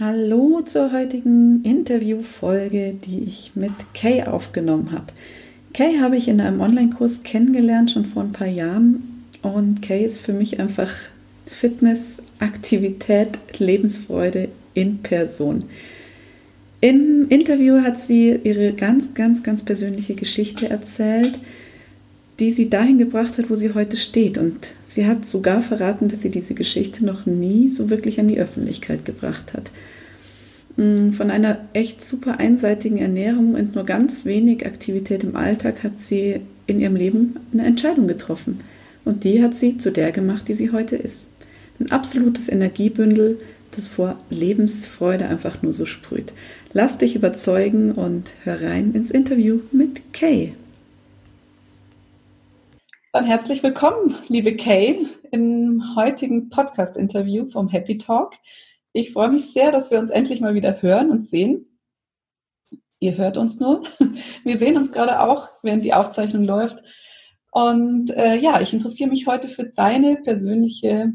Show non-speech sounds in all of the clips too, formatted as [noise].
Hallo zur heutigen Interviewfolge, die ich mit Kay aufgenommen habe. Kay habe ich in einem Online-Kurs kennengelernt, schon vor ein paar Jahren. Und Kay ist für mich einfach Fitness, Aktivität, Lebensfreude in Person. Im Interview hat sie ihre ganz, ganz, ganz persönliche Geschichte erzählt die sie dahin gebracht hat, wo sie heute steht. Und sie hat sogar verraten, dass sie diese Geschichte noch nie so wirklich an die Öffentlichkeit gebracht hat. Mm, von einer echt super einseitigen Ernährung und nur ganz wenig Aktivität im Alltag hat sie in ihrem Leben eine Entscheidung getroffen. Und die hat sie zu der gemacht, die sie heute ist. Ein absolutes Energiebündel, das vor Lebensfreude einfach nur so sprüht. Lass dich überzeugen und hör rein ins Interview mit Kay. Dann herzlich willkommen, liebe Kay, im heutigen Podcast-Interview vom Happy Talk. Ich freue mich sehr, dass wir uns endlich mal wieder hören und sehen. Ihr hört uns nur. Wir sehen uns gerade auch, während die Aufzeichnung läuft. Und äh, ja, ich interessiere mich heute für deine persönliche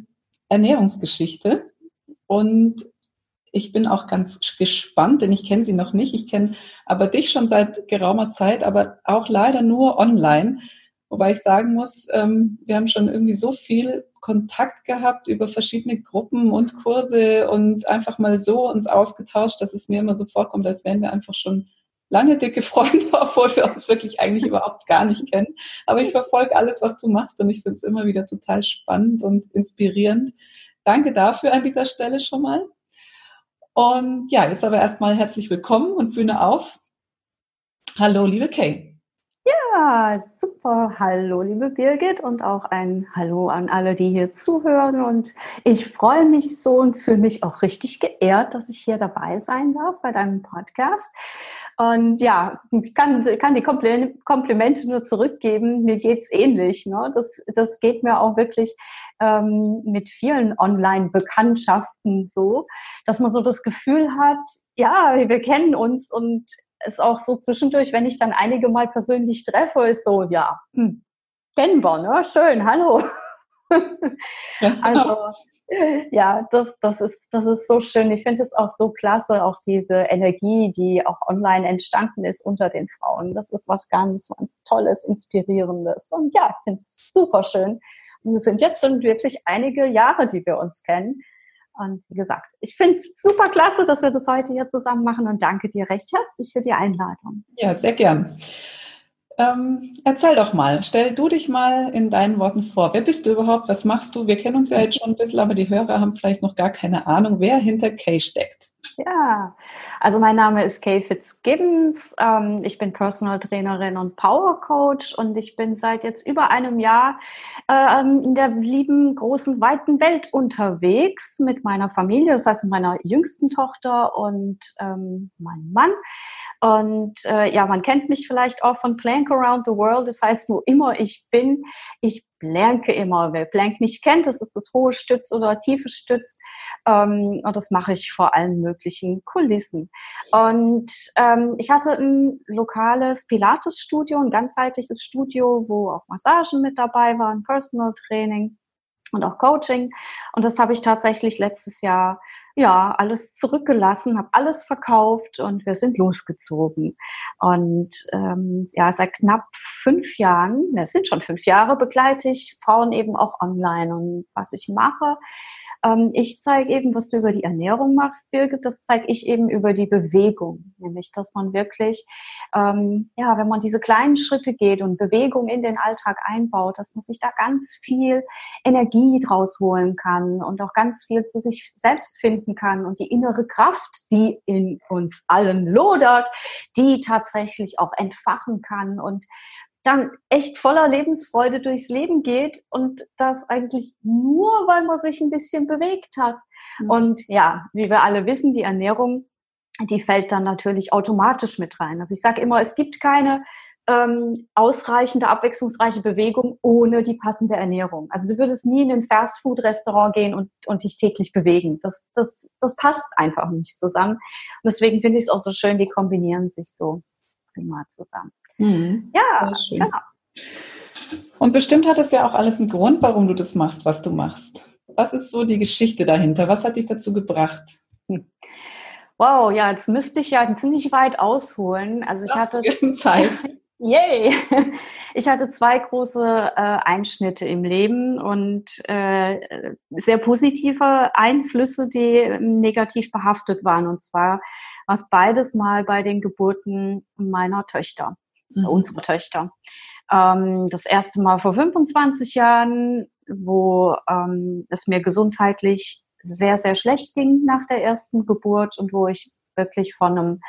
Ernährungsgeschichte. Und ich bin auch ganz gespannt, denn ich kenne sie noch nicht. Ich kenne aber dich schon seit geraumer Zeit, aber auch leider nur online. Wobei ich sagen muss, ähm, wir haben schon irgendwie so viel Kontakt gehabt über verschiedene Gruppen und Kurse und einfach mal so uns ausgetauscht, dass es mir immer so vorkommt, als wären wir einfach schon lange dicke Freunde, [laughs] obwohl wir uns wirklich eigentlich überhaupt gar nicht kennen. Aber ich verfolge alles, was du machst und ich finde es immer wieder total spannend und inspirierend. Danke dafür an dieser Stelle schon mal. Und ja, jetzt aber erstmal herzlich willkommen und Bühne auf. Hallo, liebe Kay. Super. Hallo, liebe Birgit und auch ein Hallo an alle, die hier zuhören. Und ich freue mich so und fühle mich auch richtig geehrt, dass ich hier dabei sein darf bei deinem Podcast. Und ja, ich kann, kann die Komplimente nur zurückgeben. Mir geht's ähnlich. Ne? Das, das geht mir auch wirklich ähm, mit vielen Online-Bekanntschaften so, dass man so das Gefühl hat, ja, wir kennen uns und ist auch so zwischendurch, wenn ich dann einige Mal persönlich treffe, ist so, ja, hm, kennen wir, ne? Schön, hallo. [laughs] Genau. Also, ja, das, das, ist, das ist so schön. Ich finde es auch so klasse, auch diese Energie, die auch online entstanden ist unter den Frauen. Das ist was ganz, ganz Tolles, Inspirierendes. Und ja, ich finde es super schön. Und es sind jetzt schon wirklich einige Jahre, die wir uns kennen. Und wie gesagt, ich finde es super klasse, dass wir das heute hier zusammen machen und danke dir recht herzlich für die Einladung. Ja, sehr gern. Ähm, erzähl doch mal, stell du dich mal in deinen Worten vor. Wer bist du überhaupt? Was machst du? Wir kennen uns ja jetzt schon ein bisschen, aber die Hörer haben vielleicht noch gar keine Ahnung, wer hinter Kay steckt. Ja, also mein Name ist Kay Fitzgibbons. Ähm, ich bin Personal Trainerin und Power Coach und ich bin seit jetzt über einem Jahr ähm, in der lieben, großen, weiten Welt unterwegs mit meiner Familie, das heißt mit meiner jüngsten Tochter und ähm, meinem Mann. Und äh, ja, man kennt mich vielleicht auch von Plank Around the World. Das heißt, wo immer ich bin, ich planke immer. Wer Plank nicht kennt, das ist das hohe Stütz oder tiefe Stütz. Ähm, und das mache ich vor allen möglichen Kulissen. Und ähm, ich hatte ein lokales Pilates-Studio, ein ganzheitliches Studio, wo auch Massagen mit dabei waren, Personal Training und auch Coaching. Und das habe ich tatsächlich letztes Jahr ja, alles zurückgelassen, habe alles verkauft und wir sind losgezogen. Und ähm, ja, seit knapp fünf Jahren, ne, es sind schon fünf Jahre, begleite ich Frauen eben auch online. Und was ich mache, ähm, ich zeige eben, was du über die Ernährung machst, Birgit, das zeige ich eben über die Bewegung. Nämlich, dass man wirklich, ähm, ja, wenn man diese kleinen Schritte geht und Bewegung in den Alltag einbaut, dass man sich da ganz viel Energie draus holen kann und auch ganz viel zu sich selbst finden kann und die innere Kraft, die in uns allen lodert, die tatsächlich auch entfachen kann und dann echt voller Lebensfreude durchs Leben geht und das eigentlich nur, weil man sich ein bisschen bewegt hat. Mhm. Und ja, wie wir alle wissen, die Ernährung, die fällt dann natürlich automatisch mit rein. Also ich sage immer, es gibt keine ähm, ausreichende, abwechslungsreiche Bewegung ohne die passende Ernährung. Also du würdest nie in ein Fastfood-Restaurant gehen und, und dich täglich bewegen. Das, das, das passt einfach nicht zusammen. Und deswegen finde ich es auch so schön, die kombinieren sich so prima zusammen. Mhm. Ja, genau. Und bestimmt hat es ja auch alles einen Grund, warum du das machst, was du machst. Was ist so die Geschichte dahinter? Was hat dich dazu gebracht? Hm. Wow, ja, jetzt müsste ich ja ziemlich weit ausholen. Also ich Darfst hatte Zeit. [laughs] Yay! [laughs] Ich hatte zwei große äh, Einschnitte im Leben und äh, sehr positive Einflüsse, die negativ behaftet waren. Und zwar war es beides mal bei den Geburten meiner Töchter, mhm. unserer Töchter. Ähm, das erste Mal vor 25 Jahren, wo ähm, es mir gesundheitlich sehr, sehr schlecht ging nach der ersten Geburt und wo ich wirklich von einem,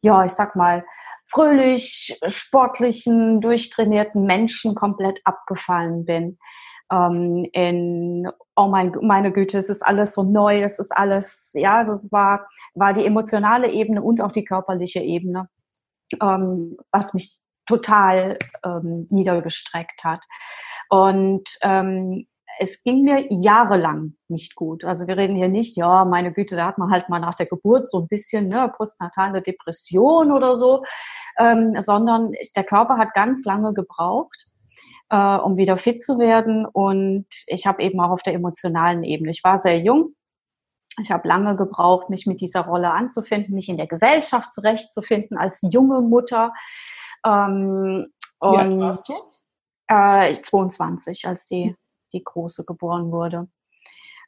ja, ich sag mal, fröhlich, sportlichen, durchtrainierten Menschen komplett abgefallen bin. Ähm, in, oh mein, meine Güte, es ist alles so neu, es ist alles, ja, es war, war die emotionale Ebene und auch die körperliche Ebene, ähm, was mich total ähm, niedergestreckt hat. Und ähm, es ging mir jahrelang nicht gut. Also wir reden hier nicht, ja, meine Güte, da hat man halt mal nach der Geburt so ein bisschen ne, postnatale Depression oder so, ähm, sondern der Körper hat ganz lange gebraucht, äh, um wieder fit zu werden. Und ich habe eben auch auf der emotionalen Ebene, ich war sehr jung, ich habe lange gebraucht, mich mit dieser Rolle anzufinden, mich in der Gesellschaft zurechtzufinden als junge Mutter. Ähm, Wie alt warst du? Äh, 22, als die die Große geboren wurde.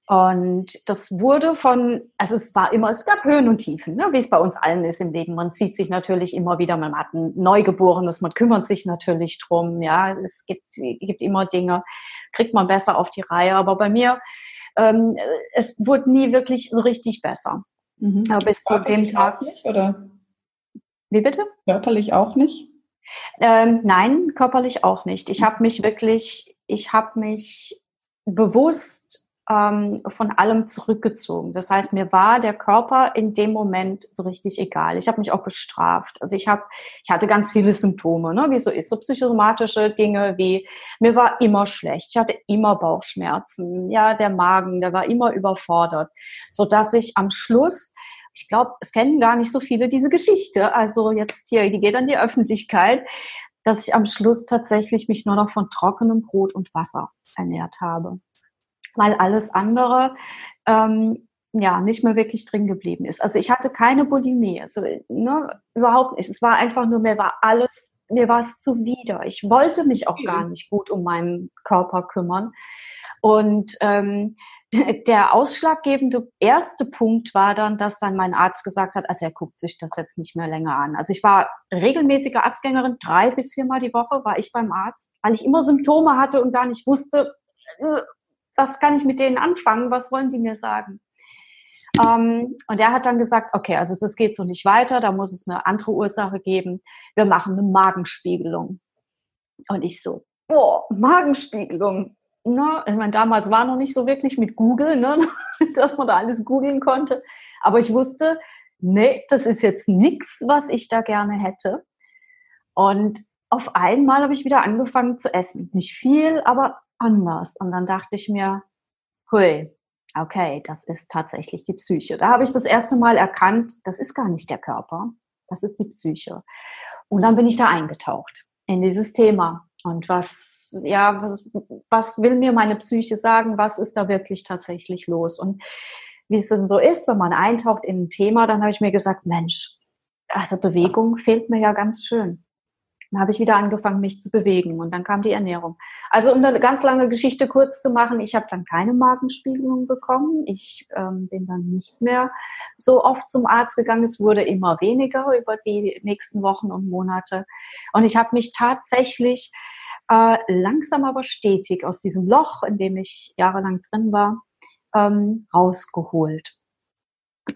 Und das wurde von, also es war immer, es gab Höhen und Tiefen, ne, wie es bei uns allen ist im Leben. Man zieht sich natürlich immer wieder, man hat ein Neugeborenes, man kümmert sich natürlich drum, ja, es gibt, gibt immer Dinge, kriegt man besser auf die Reihe. Aber bei mir, ähm, es wurde nie wirklich so richtig besser. Mhm. Aber bis zu dem Tag. Nicht, oder? Wie bitte? Körperlich auch nicht? Ähm, nein, körperlich auch nicht. Ich habe mich wirklich ich habe mich bewusst ähm, von allem zurückgezogen. Das heißt, mir war der Körper in dem Moment so richtig egal. Ich habe mich auch bestraft. Also ich habe, ich hatte ganz viele Symptome, ne, wie so ist, so psychosomatische Dinge wie mir war immer schlecht, ich hatte immer Bauchschmerzen, ja, der Magen, der war immer überfordert, so dass ich am Schluss ich glaube, es kennen gar nicht so viele diese Geschichte. Also jetzt hier, die geht an die Öffentlichkeit dass ich am Schluss tatsächlich mich nur noch von trockenem Brot und Wasser ernährt habe. Weil alles andere ähm, ja nicht mehr wirklich drin geblieben ist. Also ich hatte keine Bulimie, also ne, überhaupt nicht. Es war einfach nur, mir war alles, mir war es zuwider. Ich wollte mich auch gar nicht gut um meinen Körper kümmern. Und ähm, der ausschlaggebende erste Punkt war dann, dass dann mein Arzt gesagt hat, also er guckt sich das jetzt nicht mehr länger an. Also ich war regelmäßige Arztgängerin, drei bis viermal die Woche war ich beim Arzt, weil ich immer Symptome hatte und gar nicht wusste, äh, was kann ich mit denen anfangen, was wollen die mir sagen. Ähm, und er hat dann gesagt, okay, also das geht so nicht weiter, da muss es eine andere Ursache geben. Wir machen eine Magenspiegelung. Und ich so, boah, Magenspiegelung, ne, ich meine, damals war noch nicht so wirklich mit Google, ne, [laughs] dass man da alles googeln konnte. Aber ich wusste, nee, das ist jetzt nichts, was ich da gerne hätte. Und auf einmal habe ich wieder angefangen zu essen. Nicht viel, aber anders. Und dann dachte ich mir, hui, okay, das ist tatsächlich die Psyche. Da habe ich das erste Mal erkannt, das ist gar nicht der Körper, das ist die Psyche. Und dann bin ich da eingetaucht in dieses Thema. Und was, ja, was, was will mir meine Psyche sagen? Was ist da wirklich tatsächlich los? Und wie es denn so ist, wenn man eintaucht in ein Thema, dann habe ich mir gesagt, Mensch, also Bewegung fehlt mir ja ganz schön. Dann habe ich wieder angefangen, mich zu bewegen und dann kam die Ernährung. Also um eine ganz lange Geschichte kurz zu machen, ich habe dann keine Magenspiegelung bekommen. Ich ähm, bin dann nicht mehr so oft zum Arzt gegangen. Es wurde immer weniger über die nächsten Wochen und Monate. Und ich habe mich tatsächlich äh, langsam aber stetig aus diesem Loch, in dem ich jahrelang drin war, ähm, rausgeholt.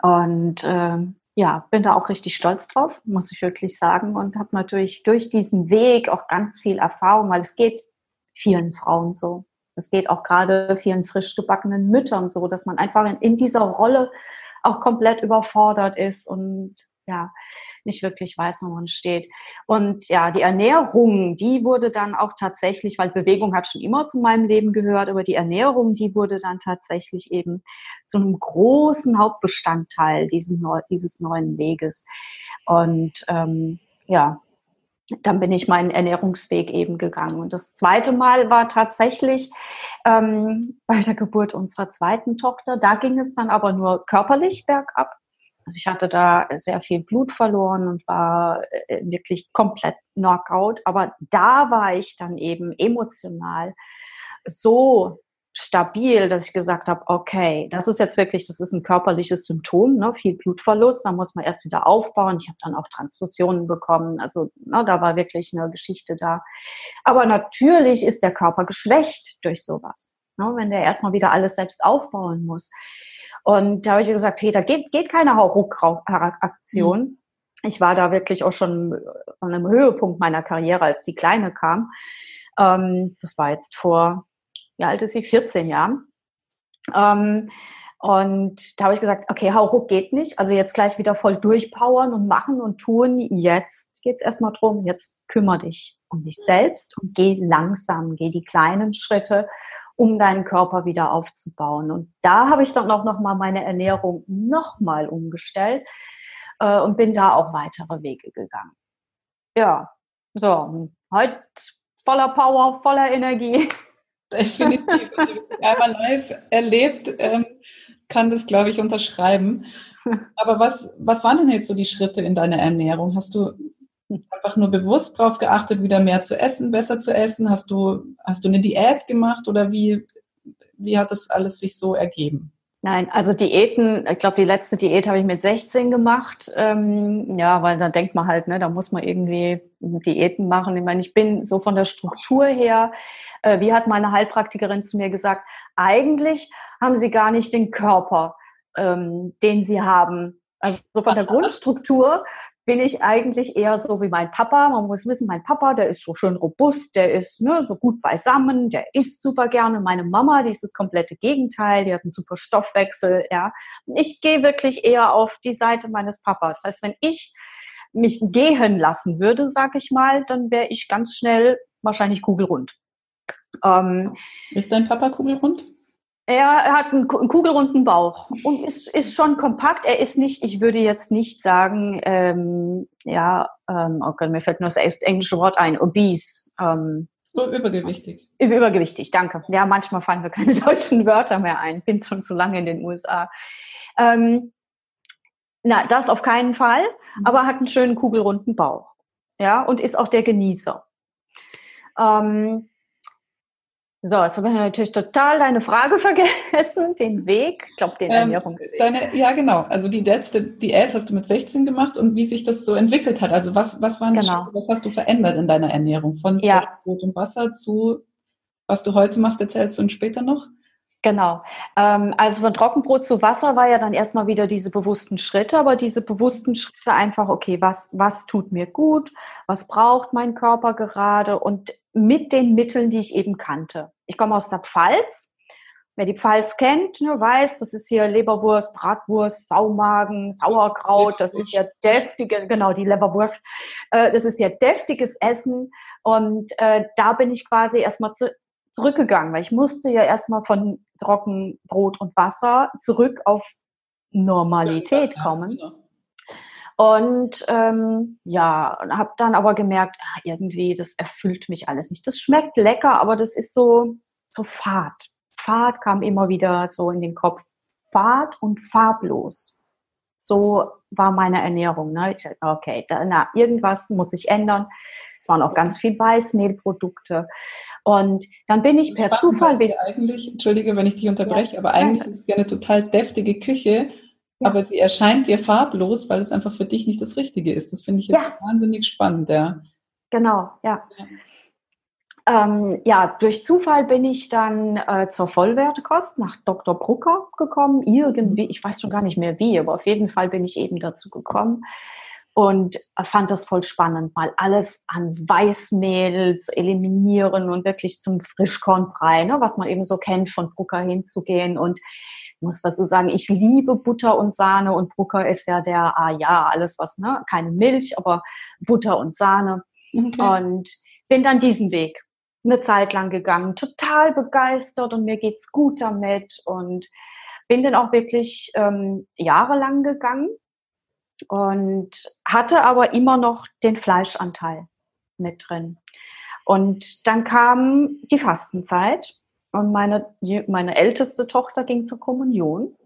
Und äh, ja, bin da auch richtig stolz drauf, muss ich wirklich sagen. Und habe natürlich durch diesen Weg auch ganz viel Erfahrung, weil es geht vielen Frauen so. Es geht auch gerade vielen frisch gebackenen Müttern so, dass man einfach in, in dieser Rolle auch komplett überfordert ist und ja, nicht wirklich weiß, wo man steht. Und ja, die Ernährung, die wurde dann auch tatsächlich, weil Bewegung hat schon immer zu meinem Leben gehört, aber die Ernährung, die wurde dann tatsächlich eben zu einem großen Hauptbestandteil diesen, dieses neuen Weges. Und ähm, ja, dann bin ich meinen Ernährungsweg eben gegangen. Und das zweite Mal war tatsächlich ähm, bei der Geburt unserer zweiten Tochter. Da ging es dann aber nur körperlich bergab. Also ich hatte da sehr viel Blut verloren und war äh, wirklich komplett Knockout. Aber da war ich dann eben emotional so stabil, dass ich gesagt habe, okay, das ist jetzt wirklich, das ist ein körperliches Symptom, ne, viel Blutverlust, da muss man erst wieder aufbauen. Ich habe dann auch Transfusionen bekommen, also ne, da war wirklich eine Geschichte da. Aber natürlich ist der Körper geschwächt durch sowas, ne, wenn der erstmal wieder alles selbst aufbauen muss. Und da habe ich gesagt, da geht, geht keine Hauruck-Aktion. Mhm. Ich war da wirklich auch schon an einem Höhepunkt meiner Karriere, als die Kleine kam. Ähm, das war jetzt vor wie alt ist sie? 14 Jahren. Ähm, und da habe ich gesagt, okay, Hauruck geht nicht. Also jetzt gleich wieder voll durchpowern und machen und tun. Jetzt geht es erstmal drum, jetzt kümmere dich um dich selbst und geh langsam, geh die kleinen Schritte, um deinen Körper wieder aufzubauen. Und da habe ich dann auch nochmal meine Ernährung nochmal umgestellt äh, und bin da auch weitere Wege gegangen. Ja, so, heute voller Power, voller Energie. [laughs] Definitiv. Wenn ich einmal live erlebt, ähm, kann das, glaube ich, unterschreiben. [laughs] Aber was, was waren denn jetzt so die Schritte in deiner Ernährung? Hast du einfach nur bewusst darauf geachtet, wieder mehr zu essen, besser zu essen? Hast du, hast du eine Diät gemacht oder wie, wie hat das alles sich so ergeben? Nein, also Diäten, ich glaube, die letzte Diät habe ich mit 16 gemacht. Ähm, ja, weil da denkt man halt, ne, da muss man irgendwie Diäten machen. Ich meine, ich bin so von der Struktur her, äh, wie hat meine Heilpraktikerin zu mir gesagt, eigentlich haben sie gar nicht den Körper, ähm, den sie haben. Also so von der [laughs] Grundstruktur bin ich eigentlich eher so wie mein Papa. Man muss wissen, mein Papa, der ist so schön robust, der ist ne, so gut beisammen, der isst super gerne. Meine Mama, die ist das komplette Gegenteil, die hat einen super Stoffwechsel. Ja, ich gehe wirklich eher auf die Seite meines Papas. Das heißt, wenn ich mich gehen lassen würde, sag ich mal, dann wäre ich ganz schnell wahrscheinlich kugelrund. Ähm, ist dein Papa kugelrund? Er hat einen, kugelrunden Bauch und ist, ist schon kompakt. Er ist nicht, ich würde jetzt nicht sagen, ähm, ja, ähm, okay, oh mir fällt nur das englische Wort ein, obese. Ähm, übergewichtig. Übergewichtig, danke. Ja, manchmal fallen mir keine [laughs] deutschen Wörter mehr ein. Bin schon zu lange in den USA. Ähm, na, das auf keinen Fall, mhm. aber hat einen schönen kugelrunden Bauch. Ja, und ist auch der Genießer. Ähm, so, jetzt habe ich natürlich total deine Frage [laughs] vergessen, den Weg, ich glaube, den ähm, Ernährungsweg. Deine, ja, genau. Also die letzte Diät hast du mit 16 gemacht und wie sich das so entwickelt hat. Also was, was waren genau. die, was hast du verändert in deiner Ernährung? Von ja. Brot und Wasser zu was du heute machst, erzählst du uns später noch? Genau. Ähm, also von Trockenbrot zu Wasser war ja dann erstmal wieder diese bewussten Schritte, aber diese bewussten Schritte einfach, okay, was, was tut mir gut, was braucht mein Körper gerade und mit den Mitteln, die ich eben kannte. Ich komme aus der Pfalz. Wer die Pfalz kennt, ne, weiß, das ist hier Leberwurst, Bratwurst, Saumagen, Sauerkraut, das ist ja deftige, genau, die Leberwurst, äh, das ist ja deftiges Essen und äh, da bin ich quasi erstmal zu, zurückgegangen, weil ich musste ja erstmal von Trockenbrot und Wasser zurück auf Normalität kommen. Und ähm, ja, habe dann aber gemerkt, ach, irgendwie, das erfüllt mich alles nicht. Das schmeckt lecker, aber das ist so, so fad. Fad kam immer wieder so in den Kopf. Fad und farblos. So war meine Ernährung. Ne? Ich dachte, okay, da, na, irgendwas muss ich ändern. Es waren auch ganz viel Weißmehlprodukte. Und dann bin ich per Zufall. Bis eigentlich, entschuldige, wenn ich dich unterbreche, ja, aber eigentlich danke. ist es ja eine total deftige Küche, ja. aber sie erscheint dir farblos, weil es einfach für dich nicht das Richtige ist. Das finde ich jetzt ja. wahnsinnig spannend, ja. Genau, ja. ähm, ja, durch Zufall bin ich dann äh, zur Vollwertekost nach Dr. Brucker gekommen. Irgendwie, ich weiß schon gar nicht mehr wie, aber auf jeden Fall bin ich eben dazu gekommen und fand das voll spannend, mal alles an Weißmehl zu eliminieren und wirklich zum Frischkornbrei, ne, was man eben so kennt, von Brucker hinzugehen und ich muss dazu sagen, ich liebe Butter und Sahne und Brucker ist ja der, ah ja, alles was, ne, keine Milch, aber Butter und Sahne. Okay. Und bin dann diesen Weg eine Zeit lang gegangen, total begeistert und mir geht's gut damit und bin dann auch wirklich ähm, jahrelang gegangen und hatte aber immer noch den Fleischanteil mit drin. Und dann kam die Fastenzeit und meine, meine älteste Tochter ging zur Kommunion.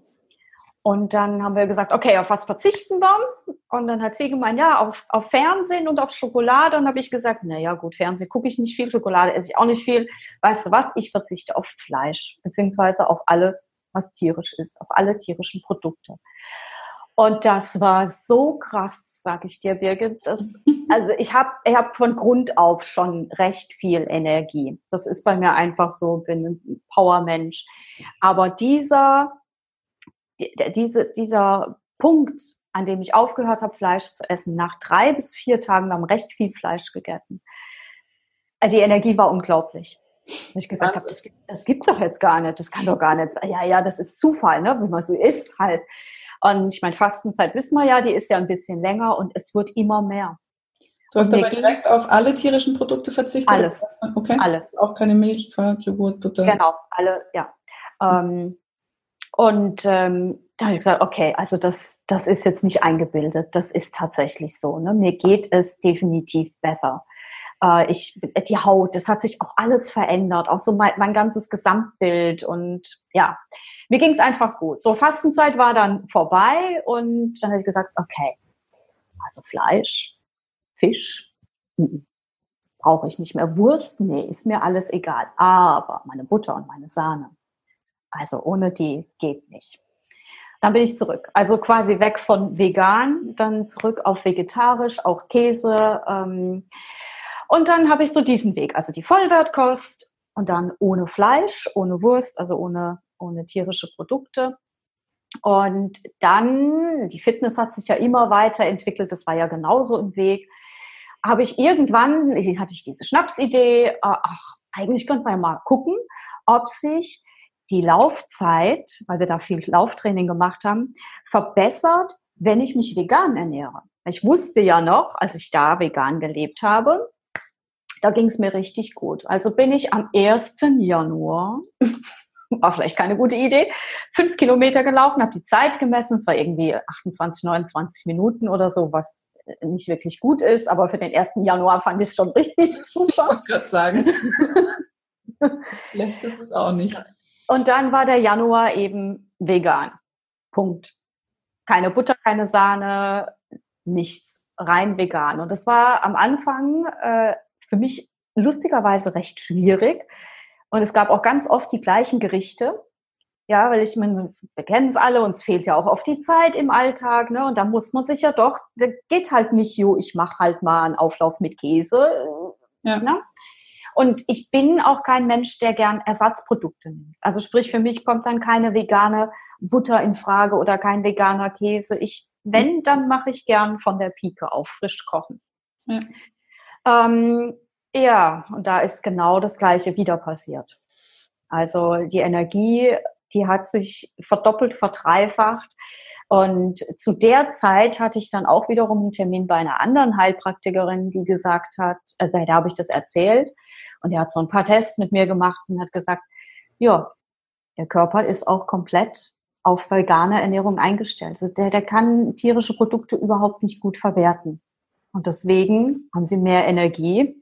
Und dann haben wir gesagt, okay, auf was verzichten wir? Und dann hat sie gemeint, ja, auf, auf Fernsehen und auf Schokolade. Und habe ich gesagt, na ja, gut, Fernsehen gucke ich nicht viel, Schokolade esse ich auch nicht viel. Weißt du was? Ich verzichte auf Fleisch, beziehungsweise auf alles, was tierisch ist, auf alle tierischen Produkte. Und das war so krass, sag ich dir, Birgit. Das, [laughs] also ich habe ich hab von Grund auf schon recht viel Energie. Das ist bei mir einfach so, bin ein Powermensch. Aber dieser, diese, dieser Punkt, an dem ich aufgehört habe, Fleisch zu essen, nach drei bis vier Tagen, wir haben recht viel Fleisch gegessen. Die Energie war unglaublich. Und ich gesagt habe, das, das gibt's doch jetzt gar nicht, das kann doch gar nicht sein. Ja, ja, das ist Zufall, ne? wie man so ist halt. Und ich meine, Fastenzeit wissen wir ja, die ist ja ein bisschen länger und es wird immer mehr. Du hast aber direkt auf alle tierischen Produkte verzichtet? Alles. Okay. Alles. Auch keine Milch, Quark, Joghurt, Butter? Genau, alle, ja. Ähm, und ähm, da habe ich gesagt, okay, also das, das ist jetzt nicht eingebildet, das ist tatsächlich so. Ne? Mir geht es definitiv besser. Äh, ich, die Haut, das hat sich auch alles verändert, auch so mein, mein ganzes Gesamtbild und ja, mir ging es einfach gut. So, Fastenzeit war dann vorbei und dann habe ich gesagt, okay, also Fleisch, Fisch, brauche ich nicht mehr. Wurst, nee, ist mir alles egal. Aber meine Butter und meine Sahne, also ohne die geht nicht. Dann bin ich zurück. Also quasi weg von vegan, dann zurück auf vegetarisch, auch Käse. Ähm, und dann habe ich so diesen Weg, also die Vollwertkost und dann ohne Fleisch, ohne Wurst, also ohne ohne tierische Produkte. Und dann, die Fitness hat sich ja immer weiterentwickelt, das war ja genauso im Weg, habe ich irgendwann, hatte ich diese Schnapsidee, ach, eigentlich könnte man ja mal gucken, ob sich die Laufzeit, weil wir da viel Lauftraining gemacht haben, verbessert, wenn ich mich vegan ernähre. Ich wusste ja noch, als ich da vegan gelebt habe, da ging es mir richtig gut. Also bin ich am 1. Januar [laughs] war vielleicht keine gute Idee, fünf Kilometer gelaufen, habe die Zeit gemessen, es war irgendwie 28, 29 Minuten oder so, was nicht wirklich gut ist, aber für den 1. Januar fand ich es schon [laughs] richtig super. Ich wollte gerade sagen. [laughs] Schlecht ist es auch nicht. Und dann war der Januar eben vegan. Punkt. Keine Butter, keine Sahne, nichts. Rein vegan. Und das war am Anfang äh, für mich lustigerweise recht schwierig, und es gab auch ganz oft die gleichen Gerichte. Ja, weil ich meine, wir kennen es alle, uns fehlt ja auch oft die Zeit im Alltag, ne? Und da muss man sich ja doch, da geht halt nicht, jo, ich mache halt mal einen Auflauf mit Käse. Ja. Ne? Und ich bin auch kein Mensch, der gern Ersatzprodukte nimmt. Also sprich, für mich kommt dann keine vegane Butter in Frage oder kein veganer Käse. Ich, wenn, dann mache ich gern von der Pike auf frisch kochen. Ja. Ähm, ja, und da ist genau das Gleiche wieder passiert. Also die Energie, die hat sich verdoppelt, verdreifacht. Und zu der Zeit hatte ich dann auch wiederum einen Termin bei einer anderen Heilpraktikerin, die gesagt hat, also da habe ich das erzählt und er hat so ein paar Tests mit mir gemacht und hat gesagt, ja, der Körper ist auch komplett auf vegane Ernährung eingestellt. Also der, der kann tierische Produkte überhaupt nicht gut verwerten. Und deswegen haben sie mehr Energie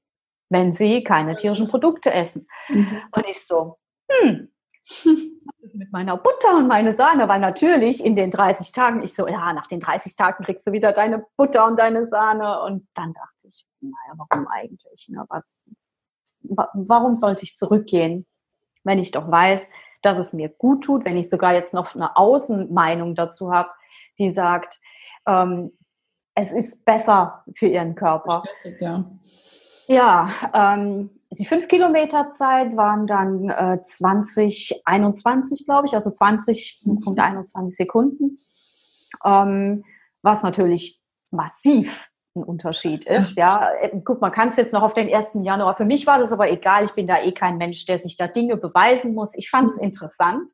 wenn sie keine tierischen Produkte essen. Mhm. Und ich so, hm, was ist mit meiner Butter und meine Sahne? Weil natürlich in den 30 Tagen, ich so, ja, nach den 30 Tagen kriegst du wieder deine Butter und deine Sahne. Und dann dachte ich, naja, warum eigentlich? Ne? Was, warum sollte ich zurückgehen, wenn ich doch weiß, dass es mir gut tut, wenn ich sogar jetzt noch eine Außenmeinung dazu habe, die sagt, ähm, es ist besser für ihren Körper. Ja. Ja, ähm, die 5 Kilometer Zeit waren dann äh, 20, 21, glaube ich, also 20 und 21 Sekunden. Ähm, was natürlich massiv ein Unterschied [laughs] ist. Ja, äh, guck, man kann es jetzt noch auf den 1. Januar. Für mich war das aber egal. Ich bin da eh kein Mensch, der sich da Dinge beweisen muss. Ich fand es mhm. interessant.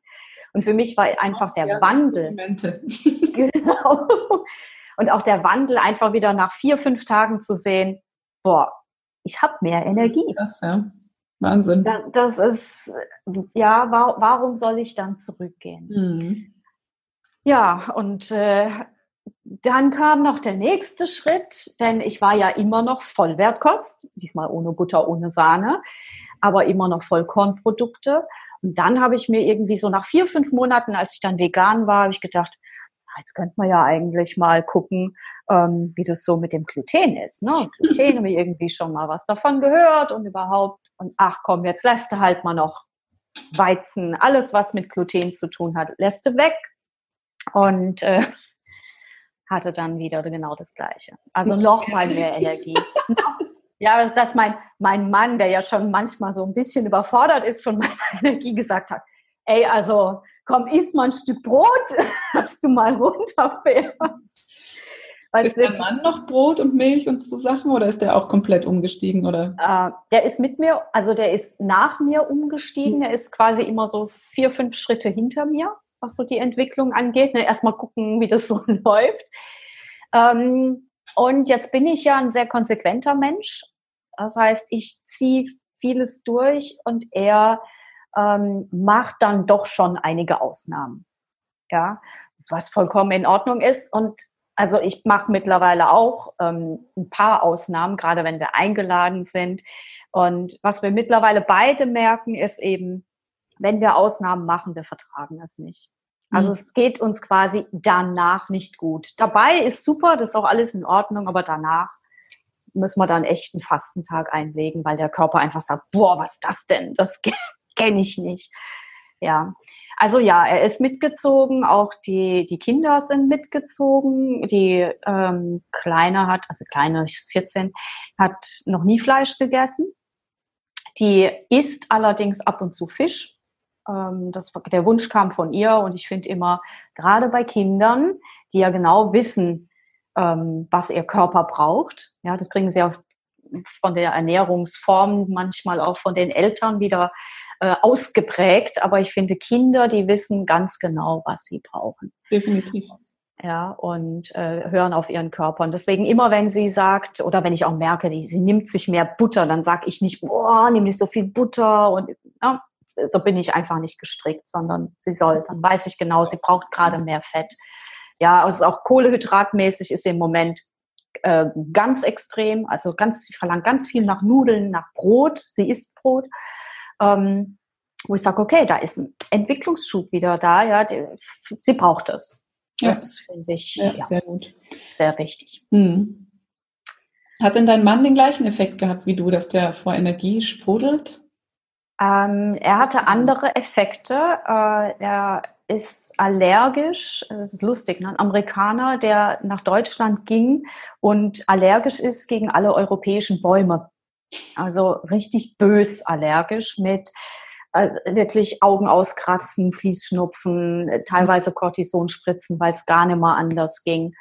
Und für mich war einfach der ja, Wandel. [laughs] [laughs] genau. Und auch der Wandel einfach wieder nach vier, fünf Tagen zu sehen, boah, ich habe mehr Energie. Krass, ja. Wahnsinn. Das, das ist, ja, warum soll ich dann zurückgehen? Mhm. Ja, und äh, dann kam noch der nächste Schritt, denn ich war ja immer noch Vollwertkost, diesmal ohne Butter, ohne Sahne, aber immer noch Vollkornprodukte. Und dann habe ich mir irgendwie so nach vier, fünf Monaten, als ich dann vegan war, habe ich gedacht, jetzt könnte man ja eigentlich mal gucken, ähm, wie das so mit dem Gluten ist. Ne? Gluten habe ich irgendwie schon mal was davon gehört und überhaupt. Und ach komm, jetzt lässt du halt mal noch Weizen, alles was mit Gluten zu tun hat, lässt du weg. Und äh, [laughs] hatte dann wieder genau das Gleiche. Also [laughs] noch mal mehr Energie. ja, dass das mein, mein Mann, der ja schon manchmal so ein bisschen überfordert ist von meiner [laughs] Energie, gesagt hat, ey, also komm, iss mal ein Stück Brot, [laughs] dass du mal runterfährst. Weil ist der Mann noch Brot und Milch und so Sachen oder ist der auch komplett umgestiegen? Oder? Äh, der ist mit mir, also der ist nach mir umgestiegen. Mhm. Er ist quasi immer so vier, fünf Schritte hinter mir was so die Entwicklung angeht. Ne? Erstmal gucken, wie das so [laughs] läuft. Ähm, und jetzt bin ich ja ein sehr konsequenter Mensch. Das heißt, ich ziehe vieles durch und er ähm, macht dann doch schon einige Ausnahmen. Ja, was vollkommen in Ordnung ist. Und also ich mache mittlerweile auch ähm, ein paar Ausnahmen, gerade wenn wir eingeladen sind. Und was wir mittlerweile beide merken, ist eben, wenn wir Ausnahmen machen, wir vertragen es nicht. Also mhm. es geht uns quasi danach nicht gut. Dabei ist super, das ist auch alles in Ordnung, aber danach müssen wir dann echt einen Fastentag einlegen, weil der Körper einfach sagt, boah, was ist das denn? Das kenne ich nicht. Ja. Also ja, er ist mitgezogen, auch die, die Kinder sind mitgezogen. Die ähm, Kleine hat, also Kleine, ist 14, hat noch nie Fleisch gegessen. Die isst allerdings ab und zu Fisch. Ähm, das, der Wunsch kam von ihr und ich finde immer, gerade bei Kindern, die ja genau wissen, ähm, was ihr Körper braucht, ja, das kriegen sie auch von der Ernährungsform, manchmal auch von den Eltern wieder äh, ausgeprägt, aber ich finde Kinder, die wissen ganz genau, was sie brauchen. Definitiv ja, und äh, hören auf ihren Körper. Und deswegen immer, wenn sie sagt, oder wenn ich auch merke, die, sie nimmt sich mehr Butter, dann sage ich nicht, boah, nimm nicht so viel Butter. Und ja, so bin ich einfach nicht gestrickt, sondern sie soll. Dann weiß ich genau, sie braucht gerade mehr Fett. Ja, also auch kohlehydratmäßig ist sie im Moment äh, ganz extrem. Also ganz, sie verlangt ganz viel nach Nudeln, nach Brot. Sie isst Brot. Ähm, wo ich sage, okay, da ist ein Entwicklungsschub wieder da. Ja, die, sie braucht es. Das ja. finde ich ja, ja, sehr gut. Sehr wichtig. Hm. Hat denn dein Mann den gleichen Effekt gehabt wie du, dass der vor Energie sprudelt? Ähm, er hatte andere Effekte. Äh, er ist allergisch, das ist lustig, ne? ein Amerikaner, der nach Deutschland ging und allergisch ist gegen alle europäischen Bäume. Also richtig bös allergisch mit also wirklich Augen auskratzen, Fließschnupfen, teilweise Cortisonspritzen, weil es gar nicht mehr anders ging.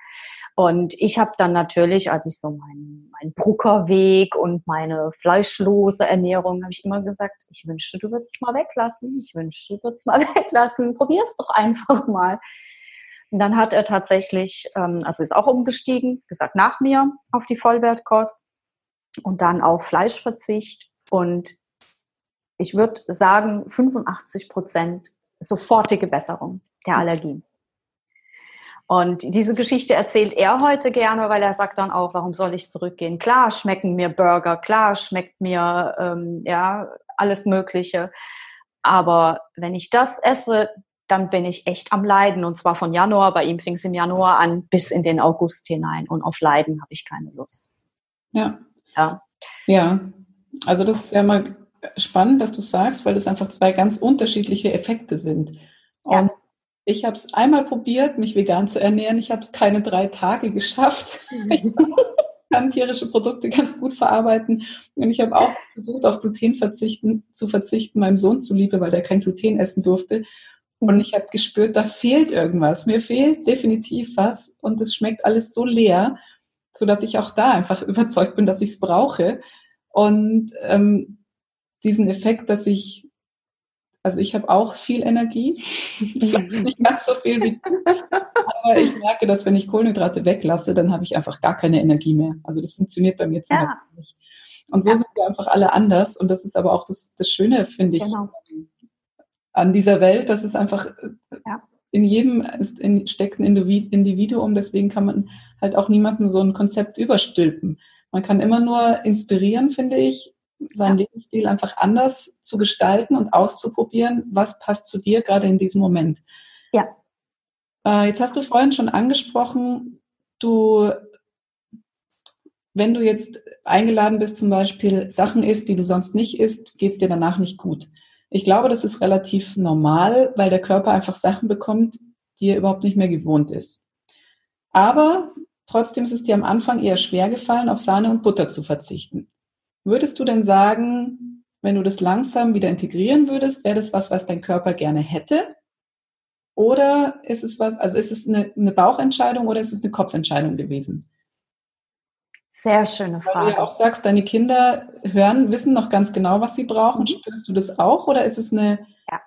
Und ich habe dann natürlich, als ich so meinen mein Bruckerweg und meine fleischlose Ernährung, habe ich immer gesagt, ich wünschte, du würdest es mal weglassen. Ich wünschte, du würdest es mal [laughs] weglassen. Probier es doch einfach mal. Und dann hat er tatsächlich, ähm, also ist auch umgestiegen, gesagt, nach mir auf die Vollwertkost und dann auf Fleischverzicht. Und ich würde sagen, 85 Prozent sofortige Besserung der Allergien. Und diese Geschichte erzählt er heute gerne, weil er sagt dann auch, warum soll ich zurückgehen? Klar schmecken mir Burger, klar schmeckt mir ähm, ja alles Mögliche. Aber wenn ich das esse, dann bin ich echt am Leiden. Und zwar von Januar, bei ihm fing es im Januar an, bis in den August hinein. Und auf Leiden habe ich keine Lust. Ja. Ja. Ja. Also das ist ja mal spannend, dass du sagst, weil das einfach zwei ganz unterschiedliche Effekte sind. Und ja. Ich habe es einmal probiert, mich vegan zu ernähren. Ich habe es keine drei Tage geschafft. kann tierische Produkte ganz gut verarbeiten. Und ich habe auch versucht, auf Gluten verzichten, zu verzichten, meinem Sohn zuliebe, weil der kein Gluten essen durfte. Und ich habe gespürt, da fehlt irgendwas. Mir fehlt definitiv was und es schmeckt alles so leer, so dass ich auch da einfach [laughs] überzeugt bin, dass ich es brauche. Und ähm, diesen Effekt, dass ich, also ich habe auch viel Energie, [laughs] vielleicht nicht ganz so viel wie du, aber ich merke, dass wenn ich Kohlenhydrate weglasse, dann habe ich einfach gar keine Energie mehr. Also das funktioniert bei mir zum ja. Beispiel nicht. Und so ja. sind wir einfach alle anders. Und das ist aber auch das, das Schöne, finde ich, genau an dieser Welt, dass es einfach ja. In jedem in, steckt ein Individuum, deswegen kann man halt auch niemandem so ein Konzept überstülpen. Man kann immer nur inspirieren, finde ich, seinen ja. Lebensstil einfach anders zu gestalten und auszuprobieren, was passt zu dir gerade in diesem Moment. Ja. Äh, jetzt hast du vorhin schon angesprochen, du, wenn du jetzt eingeladen bist, zum Beispiel Sachen isst, die du sonst nicht isst, geht es dir danach nicht gut. Ich glaube, das ist relativ normal, weil der Körper einfach Sachen bekommt, die er überhaupt nicht mehr gewohnt ist. Aber trotzdem ist es dir am Anfang eher schwer gefallen, auf Sahne und Butter zu verzichten. Würdest du denn sagen, wenn du das langsam wieder integrieren würdest, wäre das was, was dein Körper gerne hätte? Oder ist es was, also ist es eine, eine Bauchentscheidung oder ist es eine Kopfentscheidung gewesen? Sehr schöne Frage. Weil du ja auch sagst, deine Kinder hören, wissen noch ganz genau, was sie brauchen. Mhm. Spürst du das auch oder ist es eine. Ja,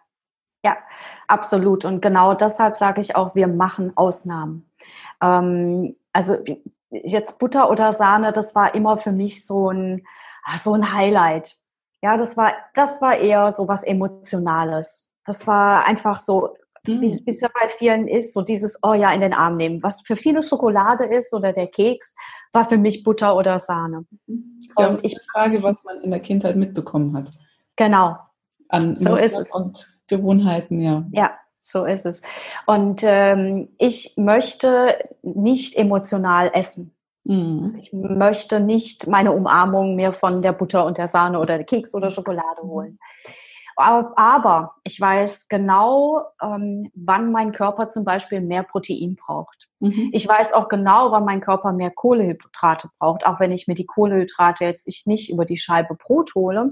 ja, absolut. Und genau deshalb sage ich auch, wir machen Ausnahmen. Ähm, also jetzt Butter oder Sahne, das war immer für mich so ein, ah, so ein Highlight. Ja, das war, das war eher so was Emotionales. Das war einfach so, mhm. wie es ja bei vielen ist, so dieses, oh ja, in den Arm nehmen. Was für viele Schokolade ist oder der Keks, war für mich Butter oder Sahne. ist ja und ich frage, was man in der Kindheit mitbekommen hat. Genau. An so ist es. und Gewohnheiten, ja. Ja, so ist es. Und ähm, ich möchte nicht emotional essen. Mhm. Also ich möchte nicht meine Umarmung mehr von der Butter und der Sahne oder der Keks oder Schokolade holen. Aber ich weiß genau, ähm, wann mein Körper zum Beispiel mehr Protein braucht. Mhm. Ich weiß auch genau, wann mein Körper mehr Kohlehydrate braucht, auch wenn ich mir die Kohlehydrate jetzt nicht über die Scheibe Brot hole,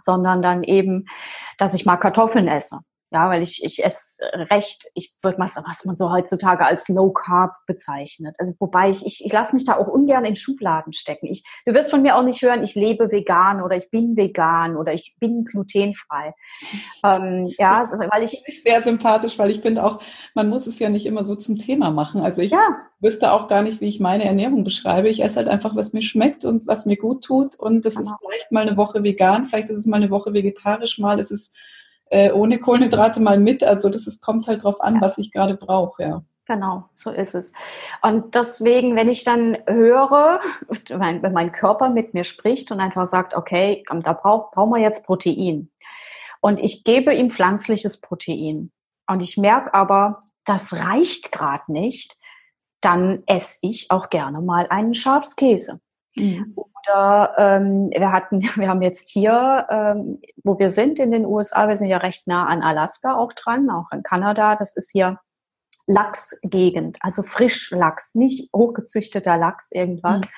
sondern dann eben, dass ich mal Kartoffeln esse. Ja, weil ich, ich esse recht, ich würde mal sagen, was man so heutzutage als Low Carb bezeichnet. Also wobei ich, ich, ich lasse mich da auch ungern in Schubladen stecken. Ich, du wirst von mir auch nicht hören, ich lebe vegan oder ich bin vegan oder ich bin glutenfrei. Ähm, ja, also, weil ich. ich sehr sympathisch, weil ich finde auch, man muss es ja nicht immer so zum Thema machen. Also ich ja. wüsste auch gar nicht, wie ich meine Ernährung beschreibe. Ich esse halt einfach, was mir schmeckt und was mir gut tut. Und das genau. ist vielleicht mal eine Woche vegan, vielleicht ist es mal eine Woche vegetarisch, mal ist es äh, ohne Kohlenhydrate mal mit. Also das ist, kommt halt drauf an, ja. was ich gerade brauche, ja. Genau, so ist es. Und deswegen, wenn ich dann höre, wenn mein Körper mit mir spricht und einfach sagt, okay, da braucht brauchen wir jetzt Protein. Und ich gebe ihm pflanzliches Protein. Und ich merke aber, das reicht gerade nicht, dann esse ich auch gerne mal einen Schafskäse. Mhm. Oder ähm, wir hatten, [laughs] wir haben jetzt hier, ähm, wo wir sind in den USA, wir sind ja recht nah an Alaska auch dran, auch in Kanada, das ist hier Lachsgegend, also Frischlachs, nicht hochgezüchteter Lachs, irgendwas. Mhm.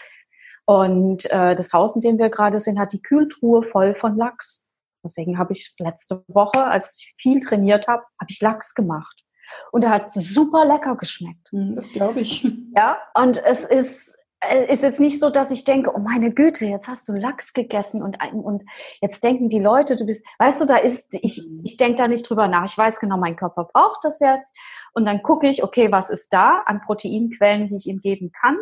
Und äh, das Haus, in dem wir gerade sind, hat die Kühltruhe voll von Lachs. Deswegen habe ich letzte Woche, als ich viel trainiert habe, habe ich Lachs gemacht. Und er hat super lecker geschmeckt. Mhm, das glaube ich. Ja, und es ist ist jetzt nicht so, dass ich denke, oh meine Güte, jetzt hast du Lachs gegessen und, und jetzt denken die Leute, du bist, weißt du, da ist, ich, ich denke da nicht drüber nach. Ich weiß genau, mein Körper braucht das jetzt und dann gucke ich, okay, was ist da an Proteinquellen, die ich ihm geben kann.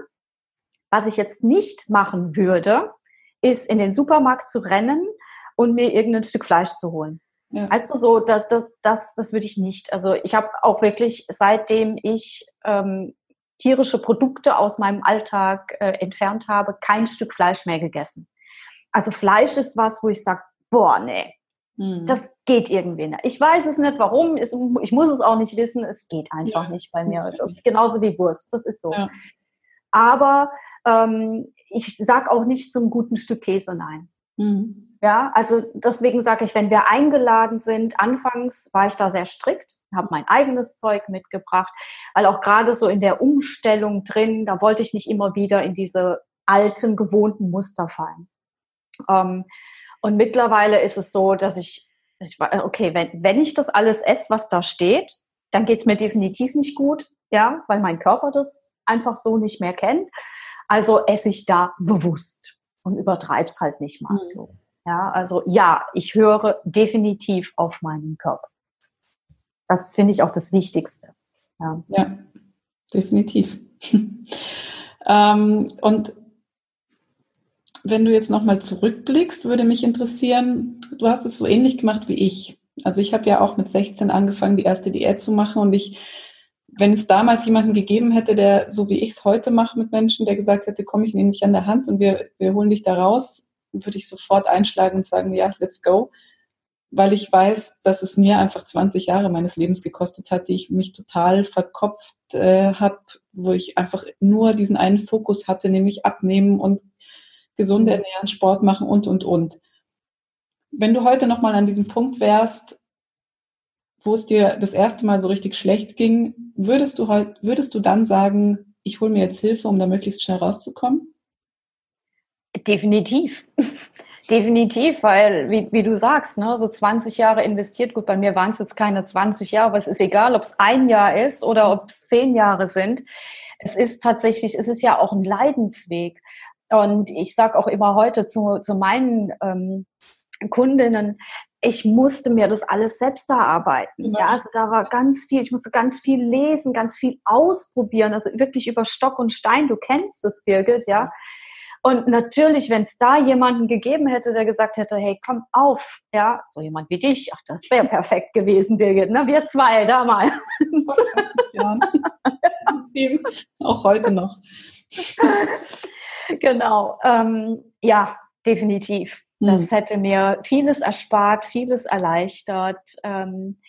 Was ich jetzt nicht machen würde, ist in den Supermarkt zu rennen und mir irgendein Stück Fleisch zu holen. Ja. Weißt du, so, das, das, das, das würde ich nicht. Also ich habe auch wirklich, seitdem ich ähm, tierische Produkte aus meinem Alltag äh, entfernt habe, kein Stück Fleisch mehr gegessen. Also Fleisch ist was, wo ich sage, boah, nee, hm. das geht irgendwie nicht. Ich weiß es nicht, warum, ich muss es auch nicht wissen, es geht einfach ja. nicht bei mir. Genauso wie Wurst, das ist so. Ja. Aber ähm, ich sage auch nicht zum guten Stück Käse nein. Mhm. Ja, also deswegen sage ich, wenn wir eingeladen sind, anfangs war ich da sehr strikt, habe mein eigenes Zeug mitgebracht, weil auch gerade so in der Umstellung drin, da wollte ich nicht immer wieder in diese alten, gewohnten Muster fallen. Ähm, und mittlerweile ist es so, dass ich, ich okay, wenn, wenn ich das alles esse, was da steht, dann geht es mir definitiv nicht gut, ja, weil mein Körper das einfach so nicht mehr kennt. Also esse ich da bewusst und übertreibe es halt nicht maßlos. Ja, also ja, ich höre definitiv auf meinen Körper. Das finde ich auch das Wichtigste. Ja, ja definitiv. [laughs] ähm, und wenn du jetzt nochmal zurückblickst, würde mich interessieren, du hast es so ähnlich gemacht wie ich. Also ich habe ja auch mit 16 angefangen, die erste Diät zu machen und ich, wenn es damals jemanden gegeben hätte, der so wie ich es heute mache mit Menschen, der gesagt hätte, komm, ich nehme dich an der Hand und wir, wir holen dich da raus, würde ich sofort einschlagen und sagen, ja, let's go. Weil ich weiß, dass es mir einfach 20 Jahre meines Lebens gekostet hat, die ich mich total verkopft äh, habe, wo ich einfach nur diesen einen Fokus hatte, nämlich abnehmen und gesund ernähren, Sport machen und, und, und. Wenn du heute nochmal an diesem Punkt wärst, wo es dir das erste Mal so richtig schlecht ging, würdest du, heut, würdest du dann sagen, ich hole mir jetzt Hilfe, um da möglichst schnell rauszukommen? Definitiv. [laughs] Definitiv, weil, wie, wie du sagst, ne, so 20 Jahre investiert, gut, bei mir waren es jetzt keine 20 Jahre, aber es ist egal, ob es ein Jahr ist oder ob es zehn Jahre sind. Es ist tatsächlich, es ist ja auch ein Leidensweg. Und ich sage auch immer heute zu, zu meinen ähm, Kundinnen, ich musste mir das alles selbst erarbeiten. Ja, also da war ganz viel, ich musste ganz viel lesen, ganz viel ausprobieren, also wirklich über Stock und Stein. Du kennst es, Birgit, ja. Und natürlich, wenn es da jemanden gegeben hätte, der gesagt hätte, hey, komm auf, ja, so jemand wie dich, ach, das wäre perfekt gewesen, Birgit, ne? Wir zwei da mal. [laughs] Auch heute noch. genau. Ähm, ja, definitiv. Das hm. hätte mir vieles erspart, vieles erleichtert. Ähm,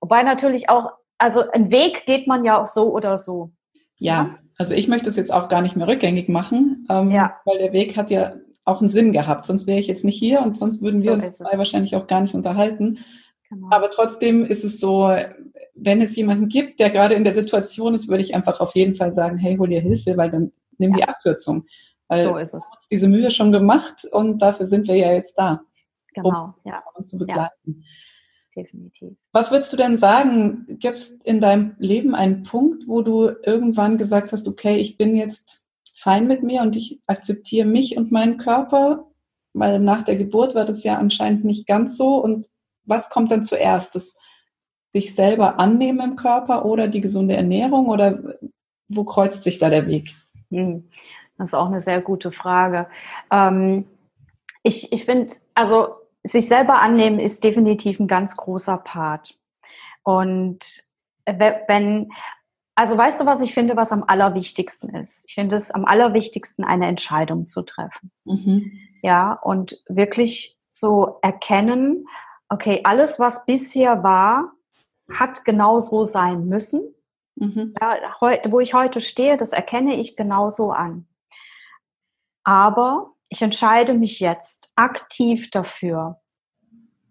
wobei natürlich auch, also ein Weg geht man ja auch so oder so. Ja, ja? Also ich möchte es jetzt auch gar nicht mehr rückgängig machen, ähm, ja. weil der Weg hat ja auch einen Sinn gehabt. Sonst wäre ich jetzt nicht hier und sonst würden wir so uns zwei wahrscheinlich auch gar nicht unterhalten. Genau. Aber trotzdem ist es so, wenn es jemanden gibt, der gerade in der Situation ist, würde ich einfach auf jeden Fall sagen, hey, hol dir Hilfe, weil dann nimm ja. die Abkürzung. Weil so ist es. uns diese Mühe schon gemacht und dafür sind wir ja jetzt da. Genau, um ja. uns zu begleiten. Ja, definitiv. Was würdest du denn sagen? Gibt es in deinem Leben einen Punkt, wo du irgendwann gesagt hast, okay, ich bin jetzt fein mit mir und ich akzeptiere mich und meinen Körper? Weil nach der Geburt war das ja anscheinend nicht ganz so. Und was kommt dann zuerst? Das dich selber annehmen im Körper oder die gesunde Ernährung oder wo kreuzt sich da der Weg? Hm. Das ist auch eine sehr gute Frage. Ähm, ich ich finde, also sich selber annehmen ist definitiv ein ganz großer Part. Und wenn, also weißt du, was ich finde, was am allerwichtigsten ist? Ich finde es am allerwichtigsten, eine Entscheidung zu treffen. Mhm. Ja, und wirklich so erkennen, okay, alles, was bisher war, hat genau so sein müssen. Mhm. Ja, wo ich heute stehe, das erkenne ich genauso an. Aber ich entscheide mich jetzt aktiv dafür,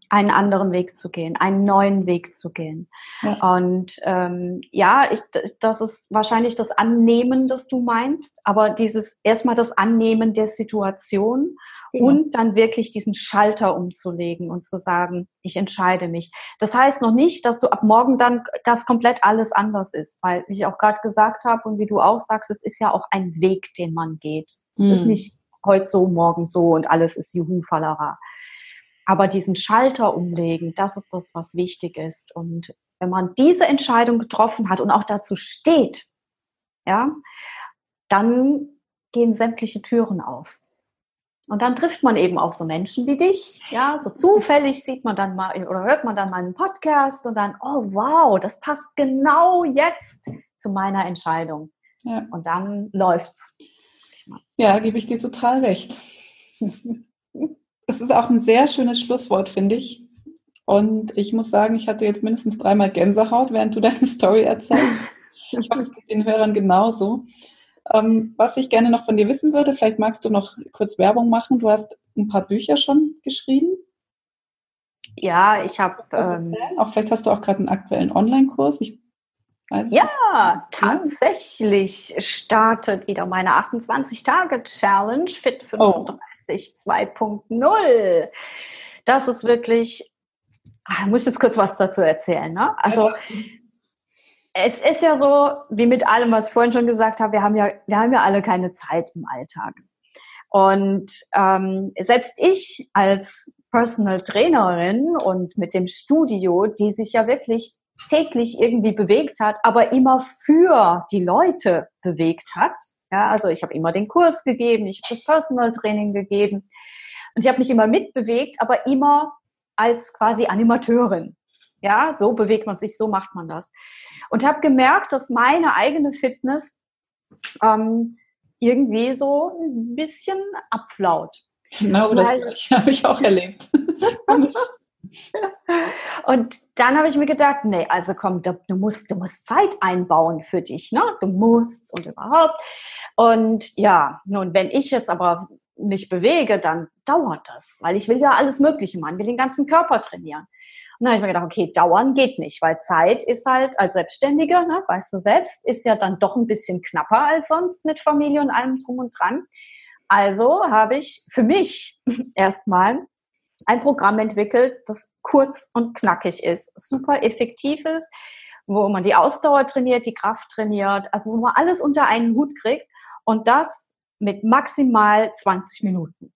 einen anderen Weg zu gehen, einen neuen Weg zu gehen. Ja. Und ähm, ja, ich, das ist wahrscheinlich das Annehmen, das du meinst, aber dieses erstmal das Annehmen der Situation ja. und dann wirklich diesen Schalter umzulegen und zu sagen, ich entscheide mich. Das heißt noch nicht, dass du ab morgen dann das komplett alles anders ist, weil wie ich auch gerade gesagt habe und wie du auch sagst, es ist ja auch ein Weg, den man geht. Es mhm. ist nicht heute so, morgen so und alles ist Juhu Fallara. Aber diesen Schalter umlegen, das ist das, was wichtig ist. Und wenn man diese Entscheidung getroffen hat und auch dazu steht, ja, dann gehen sämtliche Türen auf. Und dann trifft man eben auch so Menschen wie dich. Ja, so [laughs] zufällig sieht man dann mal oder hört man dann mal einen Podcast und dann, oh wow, das passt genau jetzt zu meiner Entscheidung. Ja. Und dann läuft's. Ja, gebe ich dir total recht. Es ist auch ein sehr schönes Schlusswort, finde ich. Und ich muss sagen, ich hatte jetzt mindestens dreimal Gänsehaut, während du deine Story erzählst. Ich hoffe, es geht den Hörern genauso. Ähm, was ich gerne noch von dir wissen würde, vielleicht magst du noch kurz Werbung machen. Du hast ein paar Bücher schon geschrieben. Ja, ich habe. Ähm, auch vielleicht hast du auch gerade einen aktuellen Online-Kurs. Ich Also, ja, tatsächlich startet wieder meine 28-Tage-Challenge Fit 35 oh. 2.0. Das ist wirklich, ach, ich muss jetzt kurz was dazu erzählen. Ne? Also, es ist ja so, wie mit allem, was ich vorhin schon gesagt habe, wir haben ja, wir haben ja alle keine Zeit im Alltag. Und ähm, selbst ich als Personal Trainerin und mit dem Studio, die sich ja wirklich täglich irgendwie bewegt hat, aber immer für die Leute bewegt hat. Ja, also ich habe immer den Kurs gegeben, ich habe das Personal Training gegeben und ich habe mich immer mitbewegt, aber immer als quasi Animateurin. Ja, so bewegt man sich, so macht man das. Und habe gemerkt, dass meine eigene Fitness ähm, irgendwie so ein bisschen abflaut. Genau, das [laughs] habe ich auch erlebt. [laughs] [laughs] Und dann habe ich mir gedacht, nee, also komm, du, musst, du musst Zeit einbauen für dich, ne? Du musst und überhaupt. Und ja, nun, wenn ich jetzt aber mich bewege, dann dauert das, weil ich will ja alles Mögliche machen, will den ganzen Körper trainieren. Und dann habe ich mir gedacht, okay, dauern geht nicht, weil Zeit ist halt als Selbstständiger, ne, weißt du selbst, ist ja dann doch ein bisschen knapper als sonst mit Familie und allem drum und dran. Also habe ich für mich [laughs] erstmal ein Programm entwickelt, das kurz und knackig ist, super effektiv ist, wo man die Ausdauer trainiert, die Kraft trainiert, also wo man alles unter einen Hut kriegt und das mit maximal 20 Minuten.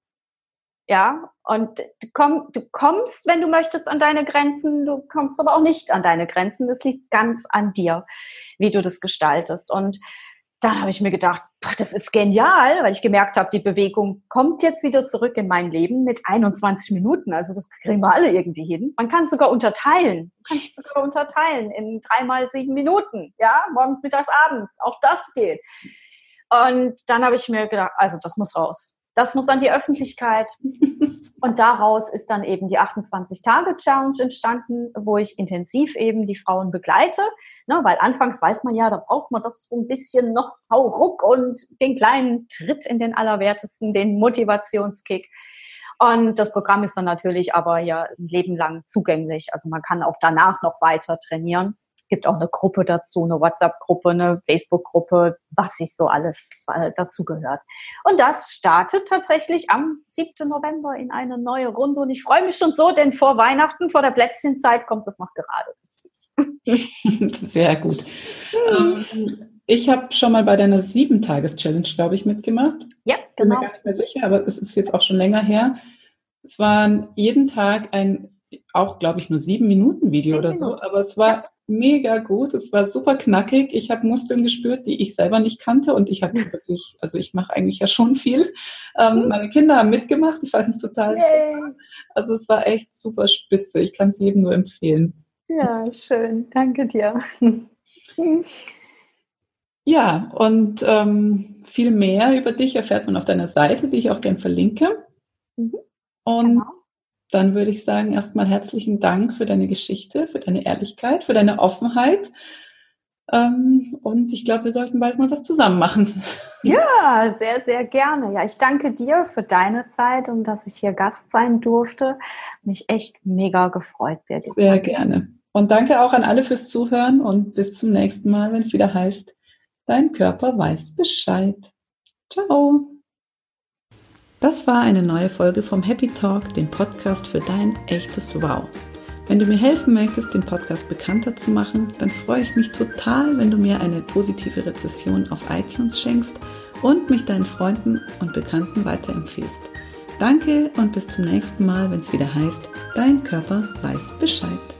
Ja, und du, komm, du kommst, wenn du möchtest, an deine Grenzen, du kommst aber auch nicht an deine Grenzen. Das liegt ganz an dir, wie du das gestaltest. Und dann habe ich mir gedacht, boah, das ist genial, weil ich gemerkt habe, die Bewegung kommt jetzt wieder zurück in mein Leben mit 21 Minuten. Also das kriegen wir alle irgendwie hin. Man kann es sogar unterteilen. Du kannst es sogar unterteilen in dreimal sieben Minuten. Ja, morgens, mittags, abends. Auch das geht. Und dann habe ich mir gedacht, also das muss raus. Das muss an die Öffentlichkeit. Und daraus ist dann eben die 28-Tage-Challenge entstanden, wo ich intensiv eben die Frauen begleite. Ne, weil anfangs weiß man ja, da braucht man doch so ein bisschen noch Hauruck und den kleinen Tritt in den Allerwertesten, den Motivationskick. Und das Programm ist dann natürlich aber ja ein Leben lang zugänglich. Also man kann auch danach noch weiter trainieren gibt auch eine Gruppe dazu, eine WhatsApp-Gruppe, eine Facebook-Gruppe, was sich so alles äh, dazu gehört. Und das startet tatsächlich am 7. November in eine neue Runde. Und ich freue mich schon so, denn vor Weihnachten, vor der Plätzchenzeit kommt es noch gerade richtig. [laughs] Sehr gut. Ähm, ich habe schon mal bei deiner Sieben-Tages-Challenge, glaube ich, mitgemacht. Ja, genau. Bin mir genau. gar nicht mehr sicher, aber es ist jetzt auch schon länger her. Es waren jeden Tag ein auch, glaube ich, nur sieben Minuten Video oder so, aber es war mega gut. Es war super knackig. Ich habe Muskeln gespürt, die ich selber nicht kannte. Und ich habe wirklich, also ich mache eigentlich ja schon viel. Ähm, mhm. meine Kinder haben mitgemacht, die fanden es total Yay. super. Also es war echt super spitze. Ich kann es jedem nur empfehlen. Ja, schön. Danke dir. [laughs] Ja, und ähm, viel mehr über dich erfährt man auf deiner Seite, die ich auch gern verlinke. Mhm. Und genau dann würde ich sagen, erstmal herzlichen Dank für deine Geschichte, für deine Ehrlichkeit, für deine Offenheit. Ähm, und ich glaube, wir sollten bald mal was zusammen machen. [laughs] Ja, sehr, sehr gerne. Ja, ich danke dir für deine Zeit und dass ich hier Gast sein durfte. Mich echt mega gefreut. Birgit. Sehr gerne. Und danke auch an alle fürs Zuhören und bis zum nächsten Mal, wenn es wieder heißt, dein Körper weiß Bescheid. Ciao. Das war eine neue Folge vom Happy Talk, dem Podcast für dein echtes Wow. Wenn du mir helfen möchtest, den Podcast bekannter zu machen, dann freue ich mich total, wenn du mir eine positive Rezession auf iTunes schenkst und mich deinen Freunden und Bekannten weiterempfehlst. Danke und bis zum nächsten Mal, wenn es wieder heißt, dein Körper weiß Bescheid.